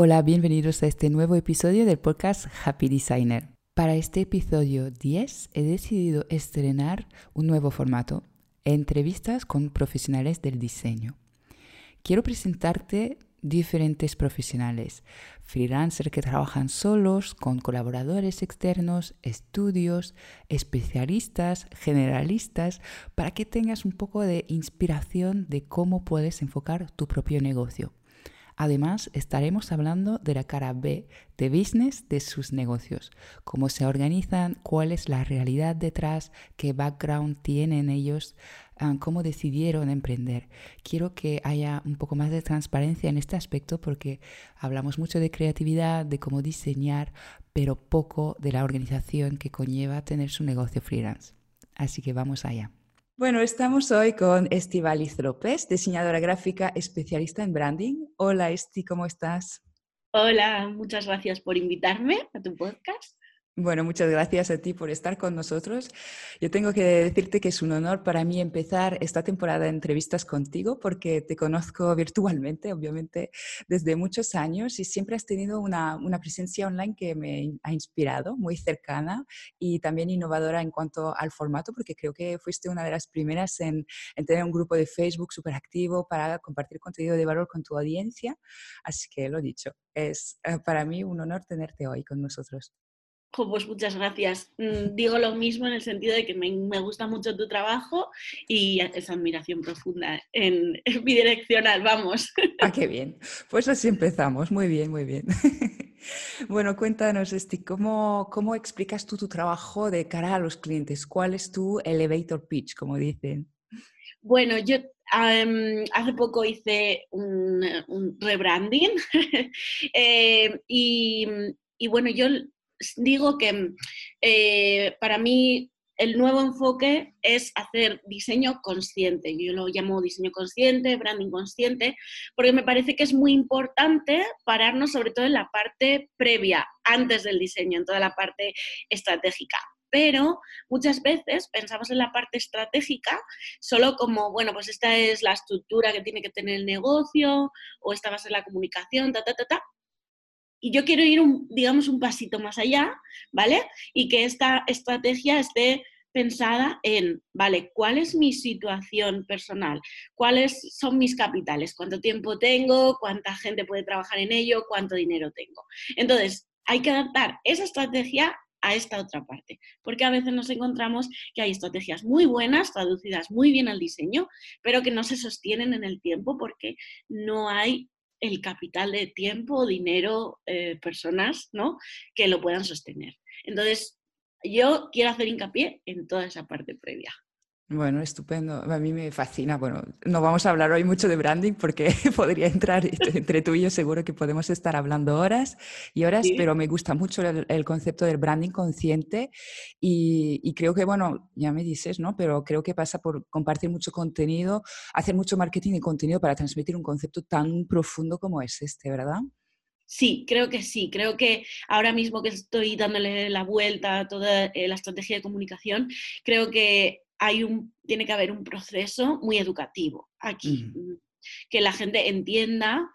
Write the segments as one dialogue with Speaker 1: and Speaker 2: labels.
Speaker 1: Hola, bienvenidos a este nuevo episodio del podcast Happy Designer. Para este episodio 10 he decidido estrenar un nuevo formato, entrevistas con profesionales del diseño. Quiero presentarte diferentes profesionales, freelancers que trabajan solos, con colaboradores externos, estudios, especialistas, generalistas, para que tengas un poco de inspiración de cómo puedes enfocar tu propio negocio. Además, estaremos hablando de la cara B de business de sus negocios, cómo se organizan, cuál es la realidad detrás, qué background tienen ellos, ah, cómo decidieron emprender. Quiero que haya un poco más de transparencia en este aspecto porque hablamos mucho de creatividad, de cómo diseñar, pero poco de la organización que conlleva tener su negocio freelance. Así que vamos allá. Bueno, estamos hoy con Estibaliz López, diseñadora gráfica especialista en branding. Hola Esti, ¿cómo estás?
Speaker 2: Hola, muchas gracias por invitarme a tu podcast.
Speaker 1: Bueno, muchas gracias a ti por estar con nosotros. Yo tengo que decirte que es un honor para mí empezar esta temporada de entrevistas contigo porque te conozco virtualmente, obviamente, desde muchos años y siempre has tenido una, una presencia online que me ha inspirado, muy cercana y también innovadora en cuanto al formato porque creo que fuiste una de las primeras en, en tener un grupo de Facebook súper activo para compartir contenido de valor con tu audiencia. Así que lo dicho, es eh, para mí un honor tenerte hoy con nosotros
Speaker 2: pues muchas gracias. Mm, digo lo mismo en el sentido de que me, gusta mucho tu trabajo y esa admiración profunda en, bidireccional, vamos.
Speaker 1: Ah, qué bien. Pues así empezamos. Muy bien, muy bien. Bueno, cuéntanos, Esti, ¿cómo, ¿cómo explicas tú tu trabajo de cara a los clientes? ¿Cuál es tu elevator pitch, como dicen?
Speaker 2: Bueno, yo hace poco hice un, rebranding eh, y, y, bueno, yo digo que eh, para mí el nuevo enfoque es hacer diseño consciente. Yo lo llamo diseño consciente, branding consciente, porque me parece que es muy importante pararnos sobre todo en la parte previa, antes del diseño, en toda la parte estratégica. Pero muchas veces pensamos en la parte estratégica solo como, bueno, pues esta es la estructura que tiene que tener el negocio o esta va a ser la comunicación, ta, ta, ta, ta, y yo quiero ir, un, digamos, un pasito más allá, ¿vale? Y que esta estrategia esté pensada en, vale, ¿cuál es mi situación personal? ¿Cuáles son mis capitales? ¿Cuánto tiempo tengo? ¿Cuánta gente puede trabajar en ello? ¿Cuánto dinero tengo? Entonces, hay que adaptar esa estrategia a esta otra parte, porque a veces nos encontramos que hay estrategias muy buenas, traducidas muy bien al diseño, pero que no se sostienen en el tiempo porque no hay el capital de tiempo, dinero, eh, personas, ¿no? Que lo puedan sostener. Entonces, yo quiero hacer hincapié en toda esa parte previa.
Speaker 1: Bueno, estupendo. A mí me fascina. Bueno, no vamos a hablar hoy mucho de branding porque podría entrar entre tú y yo, seguro que podemos estar hablando horas y horas, pero me gusta mucho el, concepto del branding consciente y, y, creo que, bueno, ya me dices, ¿no? Pero creo que pasa por compartir mucho contenido, hacer mucho marketing y contenido para transmitir un concepto tan profundo como es este, ¿verdad?
Speaker 2: Sí, creo que sí. Creo que ahora mismo que estoy dándole la vuelta a toda eh, la estrategia de comunicación, creo que hay un, tiene que haber un proceso muy educativo aquí, mm, que la gente entienda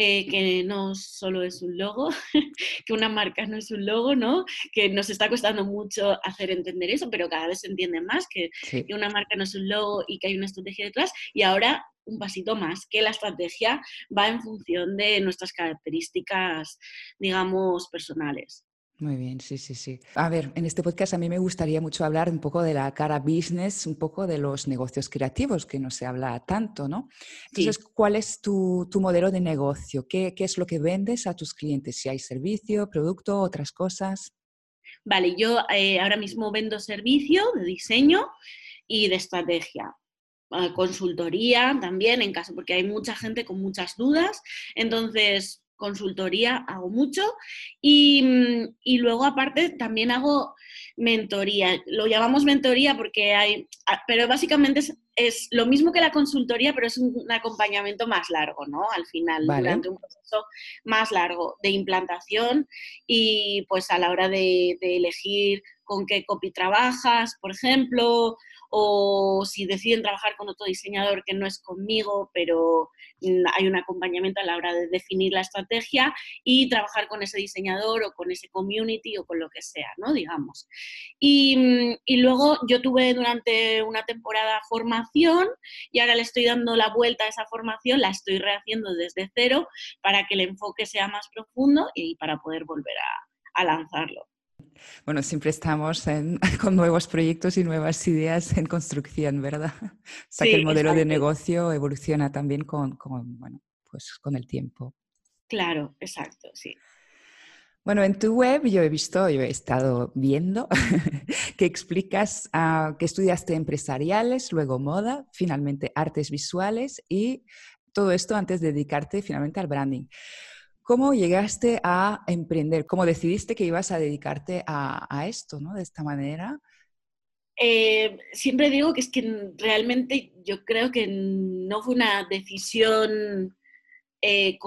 Speaker 2: eh, que no solo es un logo, que una marca no es un logo, ¿no? Que nos está costando mucho hacer entender eso, pero cada vez se entiende más que, que una marca no es un logo y que hay una estrategia detrás. Y ahora un pasito más, que la estrategia va en función de nuestras características, digamos, personales.
Speaker 1: Muy bien, sí, sí, sí. A ver, en este podcast a mí me gustaría mucho hablar un poco de la cara business, un poco de los negocios creativos, que no se habla tanto, ¿no? Entonces, ¿cuál es tu, modelo de negocio? ¿Qué, es lo que vendes a tus clientes? Si hay servicio, producto, otras cosas.
Speaker 2: Vale, yo eh, ahora mismo vendo servicio de diseño y de estrategia. Consultoría también, en caso, porque hay mucha gente con muchas dudas. Entonces, consultoría hago mucho y, mm, y, luego aparte también hago mentoría. Lo llamamos mentoría porque hay, ah, pero básicamente es, lo mismo que la consultoría, pero es un, acompañamiento más largo, ¿no? Al final, durante un proceso más largo de implantación y pues a la hora de, de elegir con qué copy trabajas, por ejemplo, o si deciden trabajar con otro diseñador que no es conmigo, pero hay un acompañamiento a la hora de definir la estrategia y trabajar con ese diseñador o con ese community o con lo que sea, ¿no? Digamos. Y, luego yo tuve durante una temporada formación y ahora le estoy dando la vuelta a esa formación, la estoy rehaciendo desde cero para que el enfoque sea más profundo y para poder volver a lanzarlo.
Speaker 1: Bueno, siempre estamos con nuevos proyectos y nuevas ideas en construcción, ¿verdad? O sea que el modelo de negocio evoluciona también con, con, bueno, pues con el tiempo.
Speaker 2: Claro, exacto, sí.
Speaker 1: Bueno, en tu web yo he visto, yo he estado viendo que explicas uh, que estudiaste empresariales, luego moda, finalmente artes visuales y todo esto antes de dedicarte finalmente al branding. ¿Cómo llegaste a emprender? ¿Cómo decidiste que ibas a dedicarte a, esto, ¿no? De esta manera.
Speaker 2: Eh, siempre digo que es que realmente yo creo que no fue una decisión eh,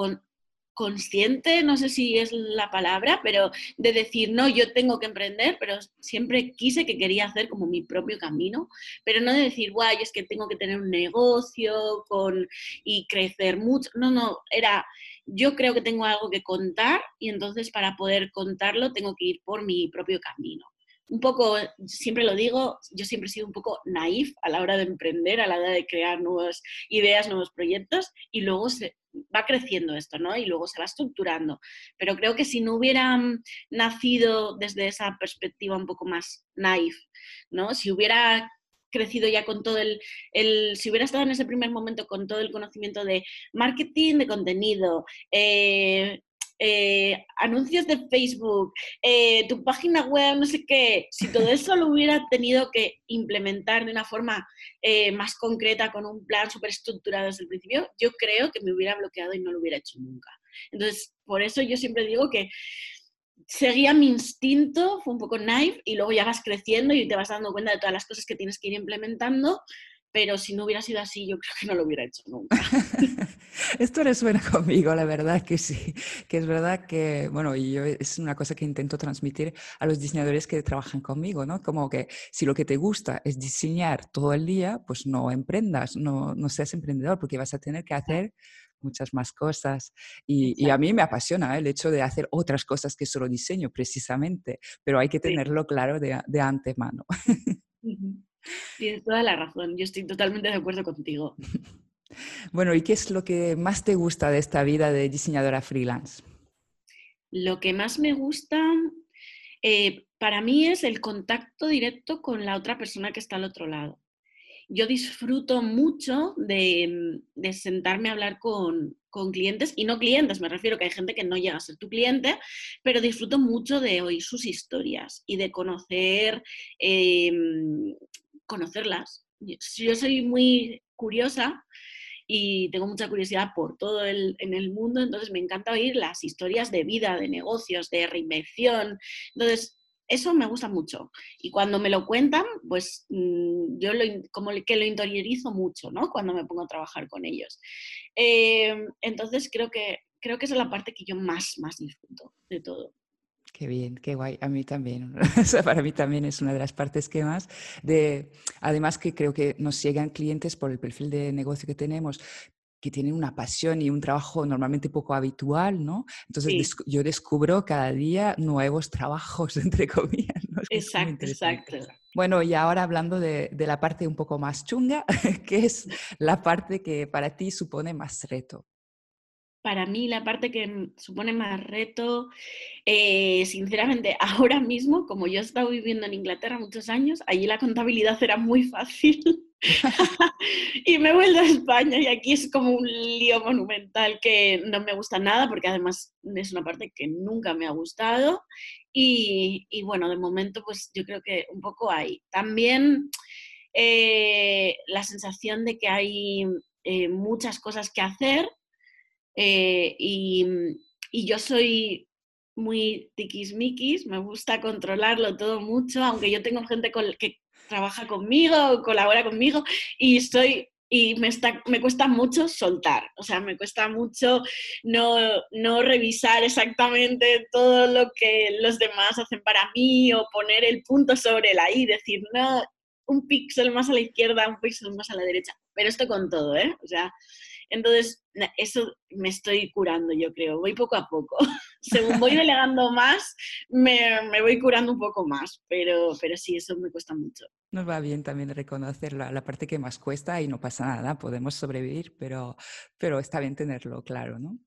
Speaker 2: consciente, no sé si es la palabra, pero de decir, no, yo tengo que emprender, pero siempre quise que quería hacer como mi propio camino, pero no de decir, guay, es que tengo que tener un negocio con, y crecer mucho, no, no, era yo creo que tengo algo que contar y entonces para poder contarlo tengo que ir por mi propio camino. Un poco, siempre lo digo, yo siempre he sido un poco naif a la hora de emprender, a la hora de crear nuevas ideas, nuevos proyectos y luego se va creciendo esto, ¿no? Y luego se va estructurando. Pero creo que si no hubiera mm, nacido desde esa perspectiva un poco más naif, ¿no? Si hubiera crecido ya con todo el, si hubiera estado en ese primer momento con todo el conocimiento de marketing, de contenido, eh, eh, anuncios de Facebook, eh, tu página web, no sé qué, si todo eso lo hubiera tenido que implementar de una forma más concreta, con un plan súper estructurado desde el principio, yo creo que me hubiera bloqueado y no lo hubiera hecho nunca. Entonces, por eso yo siempre digo que seguía mi instinto, fue un poco naive, y luego ya vas creciendo y te vas dando cuenta de todas las cosas que tienes que ir implementando, pero si no hubiera sido así, yo creo que no lo hubiera hecho nunca.
Speaker 1: Esto resuena conmigo, la verdad que sí, que es verdad que, bueno, yo es una cosa que intento transmitir a los diseñadores que trabajan conmigo, ¿no? Como que si lo que te gusta es diseñar todo el día, pues no emprendas, no, no seas emprendedor, porque vas a tener que hacer muchas más cosas. Y, a mí me apasiona ¿eh? el hecho de hacer otras cosas que solo diseño, precisamente, pero hay que tenerlo claro de, de antemano.
Speaker 2: Tienes toda la razón, yo estoy totalmente de acuerdo contigo.
Speaker 1: Bueno, ¿y qué es lo que más te gusta de esta vida de diseñadora freelance?
Speaker 2: Lo que más me gusta eh, para mí es el contacto directo con la otra persona que está al otro lado yo disfruto mucho de, sentarme a hablar con, clientes, y no clientes, me refiero que hay gente que no llega a ser tu cliente, pero disfruto mucho de oír sus historias y de conocer, em, conocerlas. Yo soy muy curiosa y tengo mucha curiosidad por todo el, en el mundo, entonces me encanta oír las historias de vida, de negocios, de reinvención. Entonces, eso me gusta mucho. Y cuando me lo cuentan, pues mm, yo lo, como que lo interiorizo mucho, ¿no? Cuando me pongo a trabajar con ellos. Em, entonces creo que, creo que esa es la parte que yo más, más disfruto de todo.
Speaker 1: Qué bien, qué guay. A mí también. para mí también es una de las partes que más. De, además que creo que nos llegan clientes por el perfil de negocio que tenemos, que tienen una pasión y un trabajo normalmente poco habitual, ¿no? Entonces yo descubro cada día nuevos trabajos, entre comillas.
Speaker 2: exacto, exacto.
Speaker 1: Bueno, y ahora hablando de, de, la parte un poco más chunga, ¿qué es la parte que para ti supone más reto?
Speaker 2: Para mí la parte que supone más reto, eh, sinceramente, ahora mismo, como yo he estado viviendo en Inglaterra muchos años, allí la contabilidad era muy fácil. y me he vuelto a España y aquí es como un lío monumental que no me gusta nada porque además es una parte que nunca me ha gustado y, bueno, de momento pues yo creo que un poco hay. También eh, la sensación de que hay eh, muchas cosas que hacer eh, y, yo soy muy tiquismiquis, me gusta controlarlo todo mucho, aunque yo tengo gente con, que trabaja conmigo, colabora conmigo y estoy y me, está, me cuesta mucho soltar, o sea, me cuesta mucho no, no revisar exactamente todo lo que los demás hacen para mí o poner el punto sobre la I, decir, no, un píxel más a la izquierda, un píxel más a la derecha, pero esto con todo, ¿eh? O sea, entonces, eso me estoy curando, yo creo, voy poco a poco. Según voy delegando más, me, me, voy curando un poco más, pero, pero sí, eso me cuesta mucho.
Speaker 1: Nos va bien también reconocer la, la, parte que más cuesta y no pasa nada, podemos sobrevivir, pero, pero está bien tenerlo claro, ¿no?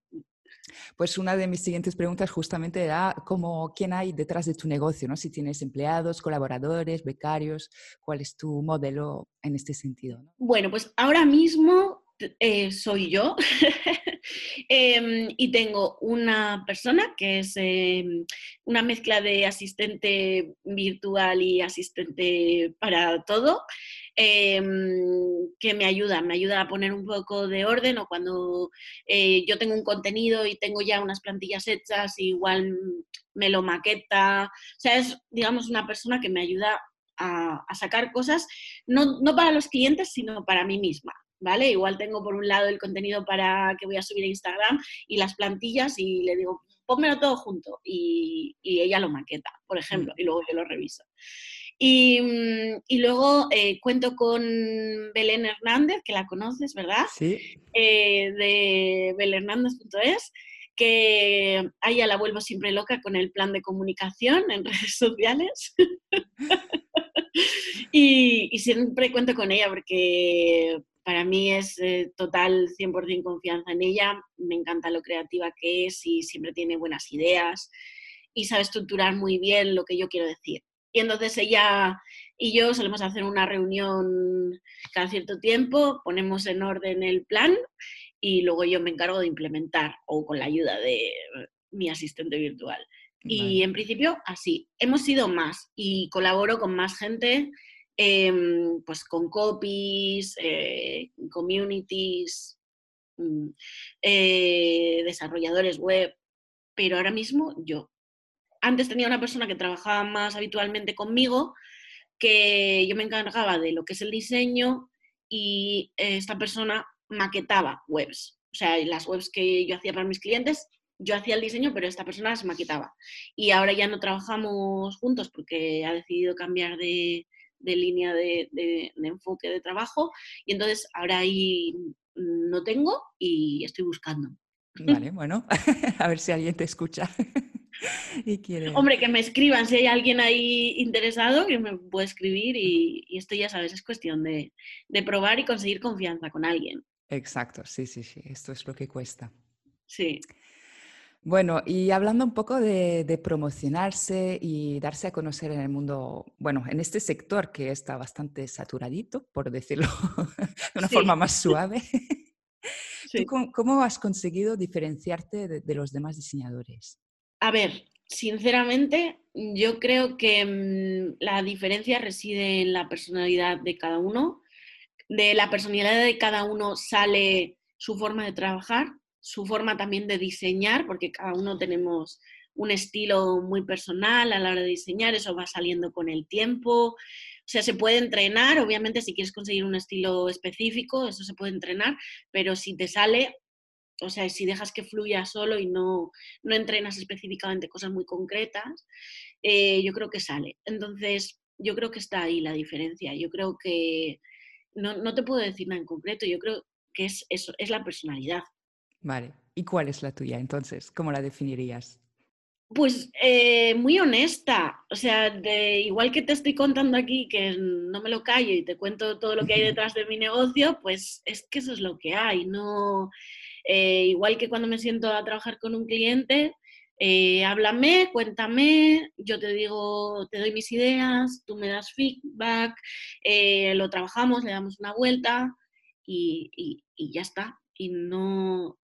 Speaker 1: Pues una de mis siguientes preguntas justamente era cómo, quién hay detrás de tu negocio, ¿no? Si tienes empleados, colaboradores, becarios, ¿cuál es tu modelo en este sentido? ¿no?
Speaker 2: Bueno, pues ahora mismo eh, soy yo em, y tengo una persona que es em, una mezcla de asistente virtual y asistente para todo. Em, que me ayuda, me ayuda a poner un poco de orden o cuando eh, yo tengo un contenido y tengo ya unas plantillas hechas, igual me lo maqueta, o sea, es, digamos, una persona que me ayuda a, sacar cosas, no, no para los clientes, sino para mí misma. ¿Vale? Igual tengo por un lado el contenido para que voy a subir a Instagram y las plantillas y le digo, pónmelo todo junto y, ella lo maqueta, por ejemplo, mm. y luego yo lo reviso. Y, mm, luego eh, cuento con Belén Hernández, que la conoces, ¿verdad?
Speaker 1: Sí.
Speaker 2: Eh, de belhernández.es, que a ella la vuelvo siempre loca con el plan de comunicación en redes sociales. y, y, siempre cuento con ella porque para mí es eh, total 100% confianza en ella, me encanta lo creativa que es y siempre tiene buenas ideas y sabe estructurar muy bien lo que yo quiero decir. Y entonces ella y yo solemos hacer una reunión cada cierto tiempo, ponemos en orden el plan y luego yo me encargo de implementar o con la ayuda de mi asistente virtual. Y en principio así, hemos sido más y colaboro con más gente Em, pues con copies, eh, communities, mm, eh, desarrolladores web, pero ahora mismo yo. Antes tenía una persona que trabajaba más habitualmente conmigo, que yo me encargaba de lo que es el diseño y esta persona maquetaba webs. O sea, las webs que yo hacía para mis clientes, yo hacía el diseño, pero esta persona las maquetaba. Y ahora ya no trabajamos juntos porque ha decidido cambiar de, de línea de, enfoque de trabajo y entonces ahora ahí no tengo y estoy buscando.
Speaker 1: Vale, bueno, a ver si alguien te escucha. y quiere...
Speaker 2: Hombre, que me escriban, si hay alguien ahí interesado, que me puede escribir y, esto ya sabes, es cuestión de, de, probar y conseguir confianza con alguien.
Speaker 1: Exacto, sí, sí, sí, esto es lo que cuesta.
Speaker 2: Sí.
Speaker 1: Bueno, y hablando un poco de, promocionarse y darse a conocer en el mundo, bueno, en este sector que está bastante saturadito, por decirlo de una forma más suave, cómo, has conseguido diferenciarte de, los demás diseñadores?
Speaker 2: A ver, sinceramente, yo creo que mm, la diferencia reside en la personalidad de cada uno. De la personalidad de cada uno sale su forma de trabajar su forma también de diseñar, porque cada uno tenemos un estilo muy personal a la hora de diseñar, eso va saliendo con el tiempo. O sea, se puede entrenar, obviamente si quieres conseguir un estilo específico, eso se puede entrenar, pero si te sale, o sea, si dejas que fluya solo y no, no entrenas específicamente cosas muy concretas, eh, yo creo que sale. Entonces, yo creo que está ahí la diferencia. Yo creo que no, no te puedo decir nada en concreto, yo creo que es eso, es la personalidad.
Speaker 1: Vale. ¿Y cuál es la tuya entonces? ¿Cómo la definirías?
Speaker 2: Pues eh, muy honesta, o sea, de, igual que te estoy contando aquí que no me lo callo y te cuento todo lo que hay detrás de mi negocio, pues es que eso es lo que hay, no eh, igual que cuando me siento a trabajar con un cliente, eh, háblame, cuéntame, yo te digo, te doy mis ideas, tú me das feedback, lo trabajamos, le damos una vuelta y ya está. Y no,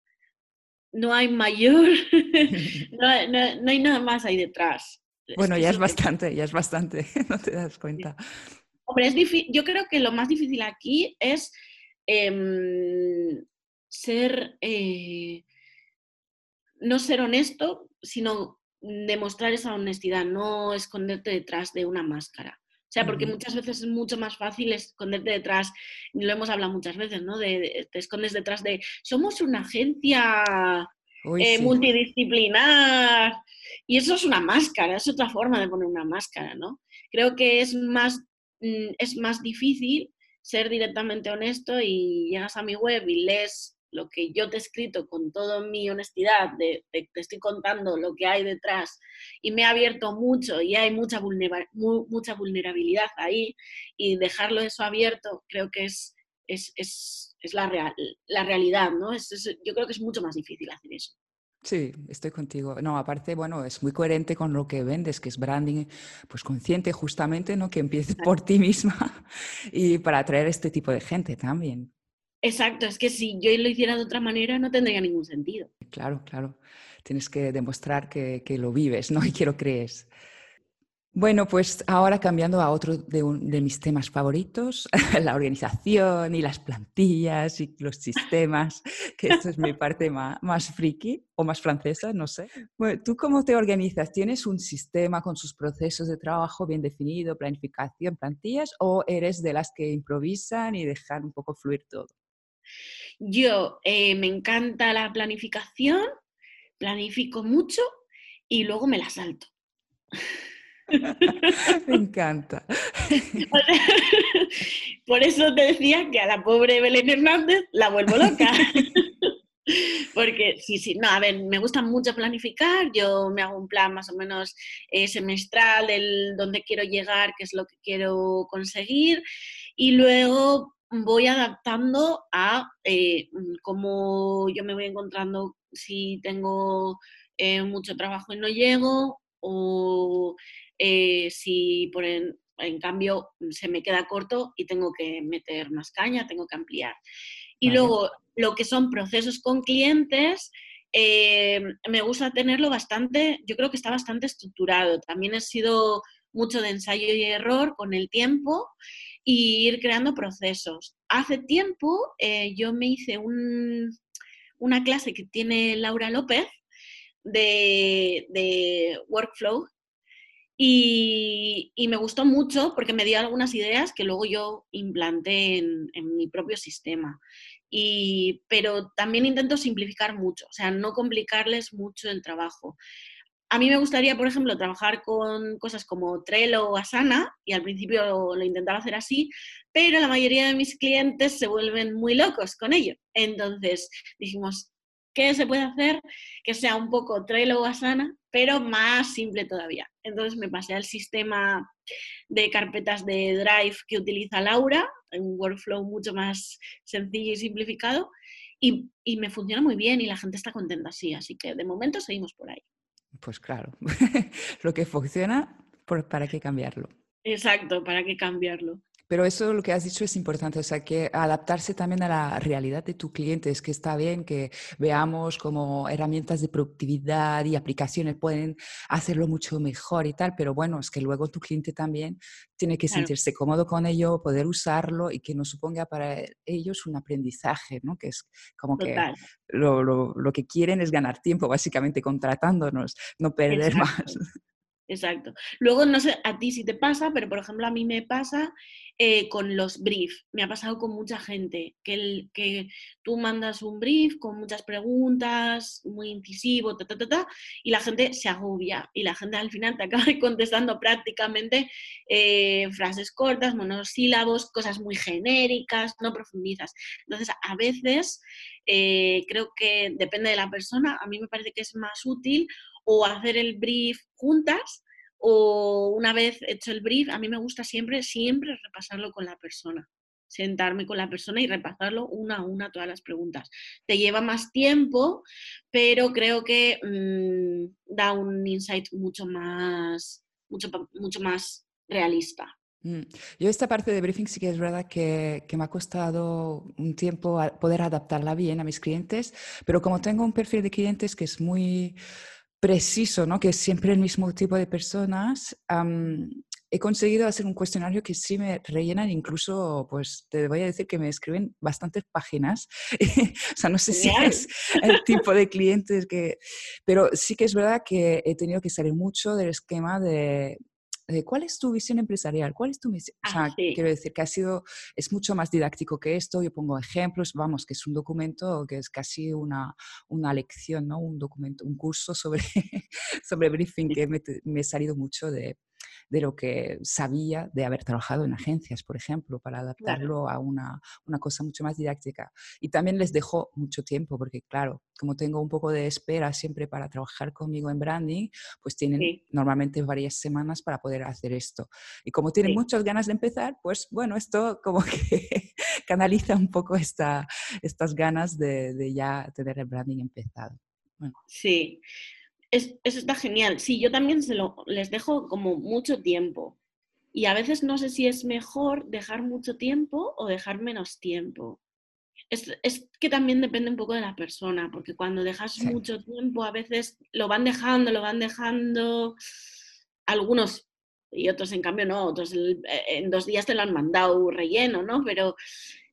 Speaker 2: no hay mayor, no, hay nada más ahí detrás.
Speaker 1: Bueno, ya es bastante, ya es bastante, no te das cuenta.
Speaker 2: Hombre, es yo creo que lo más difícil aquí es em, ser, eh, no ser honesto, sino demostrar esa honestidad, no esconderte detrás de una máscara. O sea, porque muchas veces es mucho más fácil esconderte detrás, lo hemos hablado muchas veces, ¿no? De, te escondes detrás de, somos una agencia eh, multidisciplinar. Y eso es una máscara, es otra forma de poner una máscara, ¿no? Creo que es más, mm, es más difícil ser directamente honesto y llegas a mi web y lees lo que yo te he escrito con toda mi honestidad, de, te estoy contando lo que hay detrás y me ha abierto mucho y hay mucha, mucha vulnerabilidad ahí y dejarlo eso abierto creo que es, es, es, es la, real, la realidad, ¿no? yo creo que es mucho más difícil hacer eso.
Speaker 1: Sí, estoy contigo. No, aparte, bueno, es muy coherente con lo que vendes, que es branding, pues consciente justamente, ¿no? Que empieces por ti misma y para atraer este tipo de gente también.
Speaker 2: Exacto, es que si yo lo hiciera de otra manera no tendría ningún sentido.
Speaker 1: Claro, claro. Tienes que demostrar que, lo vives, ¿no? Y que lo crees. Bueno, pues ahora cambiando a otro de, de, mis temas favoritos, la organización y las plantillas y los sistemas, que esta es mi parte más, más friki o más francesa, no sé. Bueno, ¿Tú cómo te organizas? ¿Tienes un sistema con sus procesos de trabajo bien definido, planificación, plantillas, o eres de las que improvisan y dejan un poco fluir todo?
Speaker 2: Yo eh, me encanta la planificación, planifico mucho y luego me la salto.
Speaker 1: Me encanta.
Speaker 2: Por eso te decía que a la pobre Belén Hernández la vuelvo loca. Porque sí, sí, no, a ver, me gusta mucho planificar, yo me hago un plan más o menos eh, semestral del dónde quiero llegar, qué es lo que quiero conseguir y luego voy adaptando a eh, mm, cómo yo me voy encontrando si tengo eh, mucho trabajo y no llego o eh, si por en, cambio se me queda corto y tengo que meter más caña, tengo que ampliar. Y luego lo que son procesos con clientes, me gusta tenerlo bastante, yo creo que está bastante estructurado. También he sido mucho de ensayo y error con el tiempo y ir creando procesos. Hace tiempo eh, yo me hice una clase que tiene Laura López de, workflow y, me gustó mucho porque me dio algunas ideas que luego yo implanté en, en mi propio sistema. Y, pero también intento simplificar mucho, o sea, no complicarles mucho el trabajo. A mí me gustaría, por ejemplo, trabajar con cosas como Trello o Asana, y al principio lo, intentaba hacer así, pero la mayoría de mis clientes se vuelven muy locos con ello. Entonces dijimos, ¿qué se puede hacer que sea un poco Trello o Asana, pero más simple todavía? Entonces me pasé al sistema de carpetas de Drive que utiliza Laura, un workflow mucho más sencillo y simplificado, y, y me funciona muy bien y la gente está contenta así, así que de momento seguimos por ahí.
Speaker 1: Pues claro, lo que funciona, ¿para qué cambiarlo?
Speaker 2: Exacto, ¿para qué cambiarlo?
Speaker 1: Pero eso lo que has dicho es importante, o sea, que adaptarse también a la realidad de tu cliente, es que está bien que veamos como herramientas de productividad y aplicaciones pueden hacerlo mucho mejor y tal, pero bueno, es que luego tu cliente también tiene que sentirse cómodo con ello, poder usarlo y que no suponga para ellos un aprendizaje, ¿no? Que es como que lo, lo, lo, que quieren es ganar tiempo, básicamente contratándonos, no perder más.
Speaker 2: Exacto. Luego, no sé a ti si te pasa, pero por ejemplo a mí me pasa eh, con los briefs. Me ha pasado con mucha gente que, el, que tú mandas un brief con muchas preguntas, muy incisivo, ta, ta, ta, ta, y la gente se agobia y la gente al final te acaba contestando prácticamente eh, frases cortas, monosílabos, cosas muy genéricas, no profundizas. Entonces, a veces eh, creo que depende de la persona, a mí me parece que es más útil o hacer el brief juntas o una vez hecho el brief, a mí me gusta siempre, siempre repasarlo con la persona sentarme con la persona y repasarlo una a una todas las preguntas. Te lleva más tiempo, pero creo que mm, da un insight mucho más, mucho, mucho más realista.
Speaker 1: Mm. Yo esta parte de briefing sí que es verdad que, que, me ha costado un tiempo poder adaptarla bien a mis clientes, pero como tengo un perfil de clientes que es muy preciso, ¿no? que es siempre el mismo tipo de personas, he conseguido hacer un cuestionario que sí me rellenan, incluso, pues te voy a decir que me escriben bastantes páginas. o sea, no sé si es el tipo de clientes que... Pero sí que es verdad que he tenido que salir mucho del esquema de, ¿cuál es tu visión empresarial? ¿Cuál es tu misión? O sea,
Speaker 2: Ah, sí.
Speaker 1: quiero decir que ha sido, es mucho más didáctico que esto. Yo pongo ejemplos, vamos, que es un documento que es casi una, una lección, ¿no? Un documento, un curso sobre, sobre briefing que me, me he salido mucho de, de lo que sabía de haber trabajado en agencias, por ejemplo, para adaptarlo a una, una, cosa mucho más didáctica. Y también les dejo mucho tiempo, porque claro, como tengo un poco de espera siempre para trabajar conmigo en branding, pues tienen
Speaker 2: Sí.
Speaker 1: normalmente varias semanas para poder hacer esto. Y como tienen
Speaker 2: Sí.
Speaker 1: muchas ganas de empezar, pues bueno, esto como que canaliza un poco esta, estas ganas de, de ya tener el branding empezado. Bueno.
Speaker 2: Sí, es, eso está genial. Sí, yo también se lo, les dejo como mucho tiempo. Y a veces no sé si es mejor dejar mucho tiempo o dejar menos tiempo. Es, es que también depende un poco de la persona, porque cuando dejas
Speaker 1: Sí.
Speaker 2: mucho tiempo, a veces lo van dejando, lo van dejando. Algunos y otros, en cambio, no. Otros eh, en dos días te lo han mandado relleno, ¿no? Pero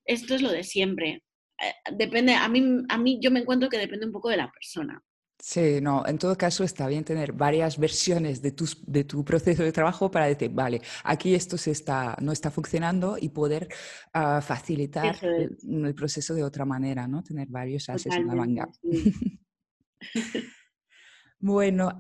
Speaker 2: esto es lo de siempre. Eh, Depende, a mí, a mí yo me encuentro que depende un poco de la persona.
Speaker 1: Sí, no, en todo caso está bien tener varias versiones de, tus, de tu proceso de trabajo para decir, vale, aquí esto se está, no está funcionando y poder ah, facilitar
Speaker 2: es.
Speaker 1: el, el proceso de otra manera, ¿no? Tener varios ases en la manga.
Speaker 2: sí.
Speaker 1: Bueno,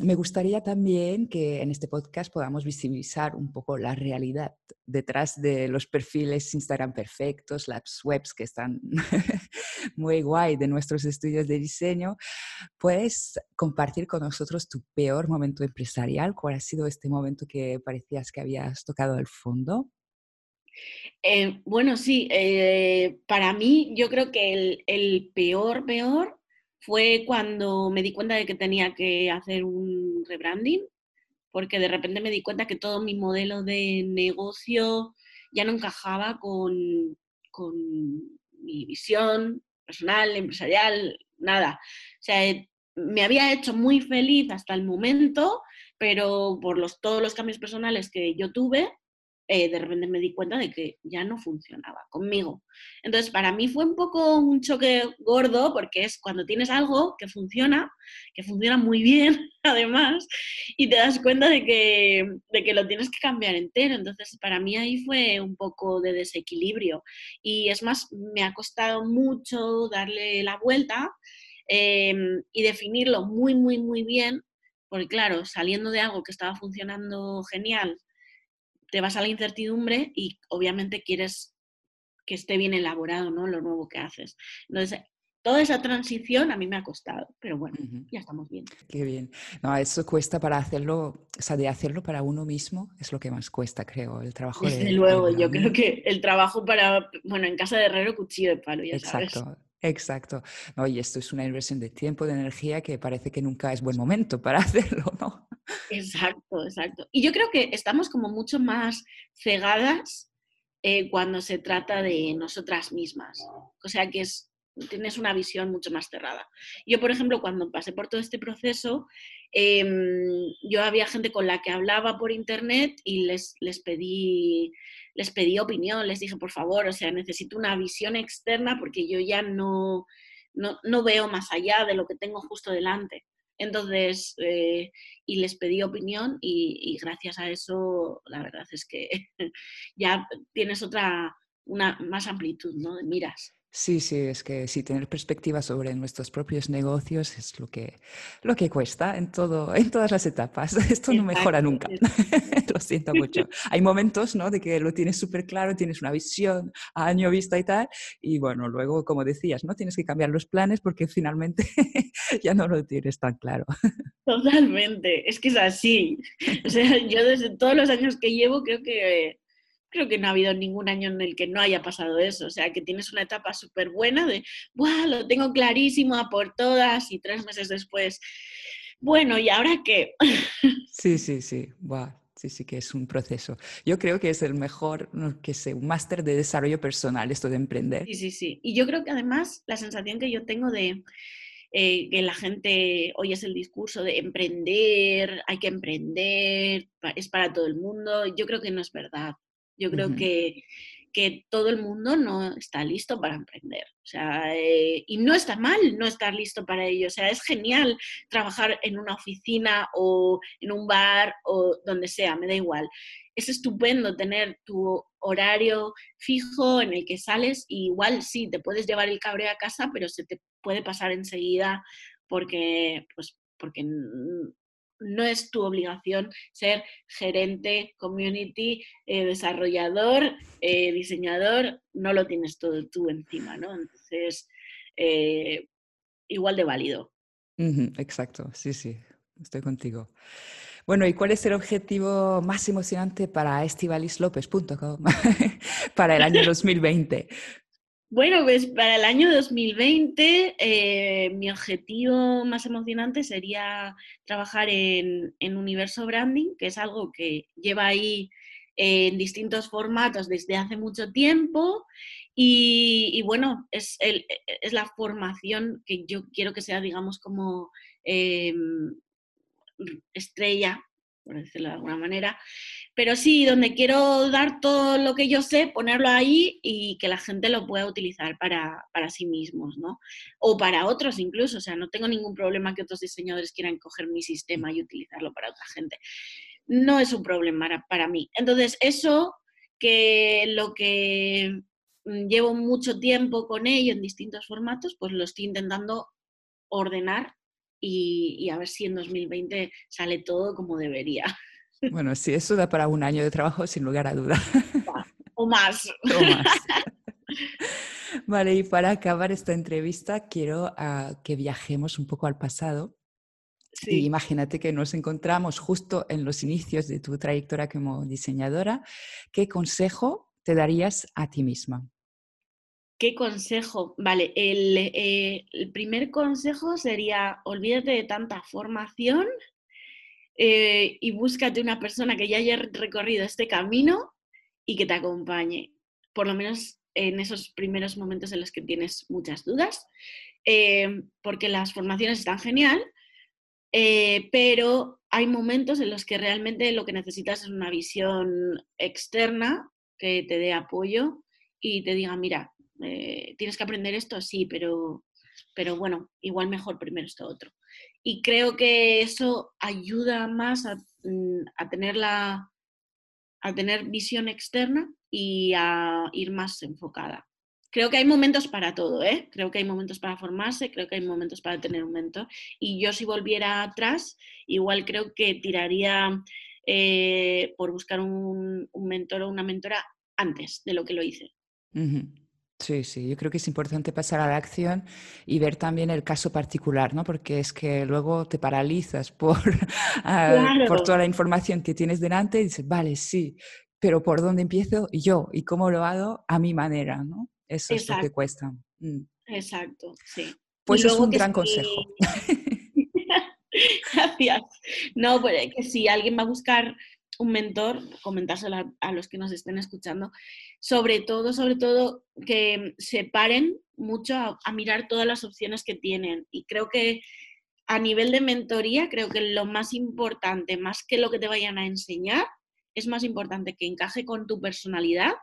Speaker 1: me gustaría también que en este podcast podamos visibilizar un poco la realidad detrás de los perfiles Instagram perfectos, las webs que están muy guay de nuestros estudios de diseño. ¿Puedes compartir con nosotros tu peor momento empresarial? ¿Cuál ha sido este momento que parecías que habías tocado el fondo?
Speaker 2: Eh, bueno, sí, eh, para mí yo creo que el peor, peor fue cuando me di cuenta de que tenía que hacer un rebranding, porque de repente me di cuenta que todo mi modelo de negocio ya no encajaba con, con mi visión personal, empresarial, nada. O sea, eh, me había hecho muy feliz hasta el momento, pero por los, todos los cambios personales que yo tuve, eh, de repente me di cuenta de que ya no funcionaba conmigo. Entonces, para mí fue un poco un choque gordo porque es cuando tienes algo que funciona, que funciona muy bien además, y te das cuenta de que, de que lo tienes que cambiar entero. Entonces, para mí ahí fue un poco de desequilibrio. Y es más, me ha costado mucho darle la vuelta eh, y definirlo muy, muy, muy bien, porque claro, saliendo de algo que estaba funcionando genial, te vas a la incertidumbre y obviamente quieres que esté bien elaborado, ¿no? Lo nuevo que haces. Entonces, toda esa transición a mí me ha costado, pero bueno, uh -huh. ya estamos bien.
Speaker 1: Qué bien. No, eso cuesta para hacerlo, o sea, de hacerlo para uno mismo es lo que más cuesta, creo, el trabajo.
Speaker 2: Desde
Speaker 1: de,
Speaker 2: luego,
Speaker 1: de
Speaker 2: yo creo que el trabajo para, bueno, en casa de herrero, cuchillo de palo, ya
Speaker 1: Exacto.
Speaker 2: sabes.
Speaker 1: Exacto. No, y esto es una inversión de tiempo, de energía que parece que nunca es buen momento para hacerlo, ¿no?
Speaker 2: Exacto, exacto. Y yo creo que estamos como mucho más cegadas eh, cuando se trata de nosotras mismas. O sea que es, tienes una visión mucho más cerrada. Yo, por ejemplo, cuando pasé por todo este proceso, eh, yo había gente con la que hablaba por internet y les, les, pedí, les pedí opinión, les dije, por favor, o sea, necesito una visión externa porque yo ya no, no, no veo más allá de lo que tengo justo delante. Entonces, eh, y les pedí opinión y, y, gracias a eso, la verdad es que ya tienes otra, una más amplitud, ¿no? De miras.
Speaker 1: Sí, sí, es que sí, tener perspectiva sobre nuestros propios negocios es lo que, lo que cuesta en, todo, en todas las etapas. Esto no mejora nunca. lo siento mucho. Hay momentos ¿no? de que lo tienes súper claro, tienes una visión a año vista y tal, y bueno, luego, como decías, ¿no? tienes que cambiar los planes porque finalmente ya no lo tienes tan claro.
Speaker 2: Totalmente, es que es así. O sea, yo desde todos los años que llevo creo que creo que no ha habido ningún año en el que no haya pasado eso. O sea, que tienes una etapa súper buena de, ¡buah! Lo tengo clarísimo a por todas y tres meses después, bueno, ¿y ahora qué?
Speaker 1: Sí, sí, sí, ¡buah! Sí, sí que es un proceso. Yo creo que es el mejor, que sé, un máster de desarrollo personal, esto de emprender.
Speaker 2: Sí, sí, sí. Y yo creo que además la sensación que yo tengo de eh, que la gente hoy es el discurso de emprender, hay que emprender, es para todo el mundo, yo creo que no es verdad. Yo creo uh -huh. que, que todo el mundo no está listo para emprender. O sea, eh, y no está mal no estar listo para ello. O sea, es genial trabajar en una oficina o en un bar o donde sea, me da igual. Es estupendo tener tu horario fijo en el que sales y igual sí, te puedes llevar el cabreo a casa, pero se te puede pasar enseguida porque, pues, porque no es tu obligación ser gerente, community, eh, desarrollador, eh, diseñador, no lo tienes todo tú encima, ¿no? Entonces, eh, igual de válido.
Speaker 1: exacto, sí, sí, estoy contigo. Bueno, ¿y cuál es el objetivo más emocionante para estivalislopez.com para el año 2020?
Speaker 2: Bueno, pues para el año 2020 eh, mi objetivo más emocionante sería trabajar en, Universo Branding, que es algo que lleva ahí en distintos formatos desde hace mucho tiempo. Y, bueno, es, es, la formación que yo quiero que sea, digamos, como em, estrella por decirlo de alguna manera. Pero sí, donde quiero dar todo lo que yo sé, ponerlo ahí y que la gente lo pueda utilizar para, sí mismos, ¿no? O para otros incluso, o sea, no tengo ningún problema que otros diseñadores quieran coger mi sistema y utilizarlo para otra gente. No es un problema para, para mí. Entonces, eso que lo que llevo mucho tiempo con ello en distintos formatos, pues lo estoy intentando ordenar y, a ver si en 2020 sale todo como debería.
Speaker 1: Bueno, sí, eso da para un año de trabajo sin lugar a duda.
Speaker 2: O más.
Speaker 1: O más. Vale, y para acabar esta entrevista quiero ah, que viajemos un poco al pasado. Sí. imagínate que nos encontramos justo en los inicios de tu trayectoria como diseñadora. ¿Qué consejo te darías a ti misma?
Speaker 2: ¿Qué consejo? Vale, eh, el, primer consejo sería olvídate de tanta formación eh, y búscate una persona que ya haya recorrido este camino y que te acompañe, por lo menos en esos primeros momentos en los que tienes muchas dudas, eh, porque las formaciones están genial, pero hay momentos en los que realmente lo que necesitas es una visión externa que te dé apoyo y te diga, mira, eh, tienes que aprender esto, sí, pero, pero bueno, igual mejor primero esto otro. Y creo que eso ayuda más a, mm, tener la, a tener visión externa y a ir más enfocada. Creo que hay momentos para todo, ¿eh? Creo que hay momentos para formarse, creo que hay momentos para tener un mentor. Y yo si volviera atrás, igual creo que tiraría eh, por buscar un, mentor o una mentora antes de lo que lo hice.
Speaker 1: Sí, sí, yo creo que es importante pasar a la acción y ver también el caso particular, ¿no? Porque es que luego te paralizas por, ah, por toda la información que tienes delante y dices, vale, sí, pero ¿por dónde empiezo yo y cómo lo hago a mi manera, ¿no? Eso es lo que cuesta.
Speaker 2: Mm. Exacto, sí.
Speaker 1: Pues es un gran consejo.
Speaker 2: Gracias. No, pues que si alguien va a buscar un mentor, comentárselo a, los que nos estén escuchando, sobre todo, sobre todo, que se paren mucho a, mirar todas las opciones que tienen. Y creo que a nivel de mentoría, creo que lo más importante, más que lo que te vayan a enseñar, es más importante que encaje con tu personalidad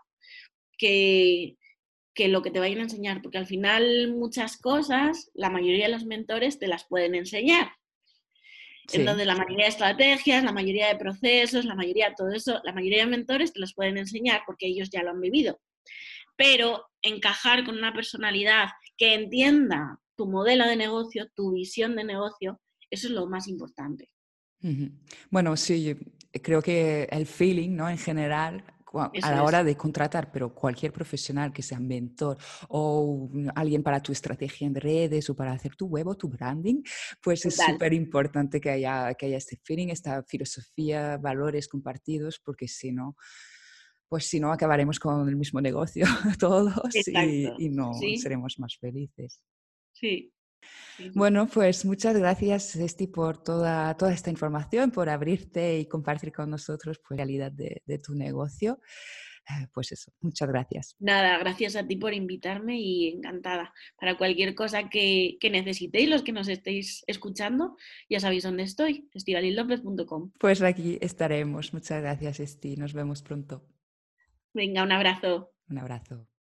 Speaker 2: que, que lo que te vayan a enseñar, porque al final muchas cosas, la mayoría de los mentores te las pueden enseñar, en donde la mayoría de estrategias, la mayoría de procesos, la mayoría de todo eso, la mayoría de mentores te los pueden enseñar porque ellos ya lo han vivido. Pero encajar con una personalidad que entienda tu modelo de negocio, tu visión de negocio, eso es lo más importante.
Speaker 1: Bueno, sí, creo que el feeling, ¿no? En general, a la hora de contratar, pero cualquier profesional que sea mentor o alguien para tu estrategia en redes o para hacer tu web o tu branding, pues es súper importante que haya, que haya este feeling, esta filosofía, valores compartidos, porque si no, pues si no acabaremos con el mismo negocio todos y, no seremos más felices.
Speaker 2: Sí,
Speaker 1: bueno, pues muchas gracias, Esti, por toda, toda esta información, por abrirte y compartir con nosotros pues, la realidad de, tu negocio. Eh, pues eso, muchas gracias.
Speaker 2: Nada, gracias a ti por invitarme y encantada. Para cualquier cosa que, necesitéis, los que nos estéis escuchando, ya sabéis dónde estoy, estivalildopez.com.
Speaker 1: Pues aquí estaremos. Muchas gracias, Esti. Nos vemos pronto.
Speaker 2: Venga, un abrazo.
Speaker 1: Un abrazo.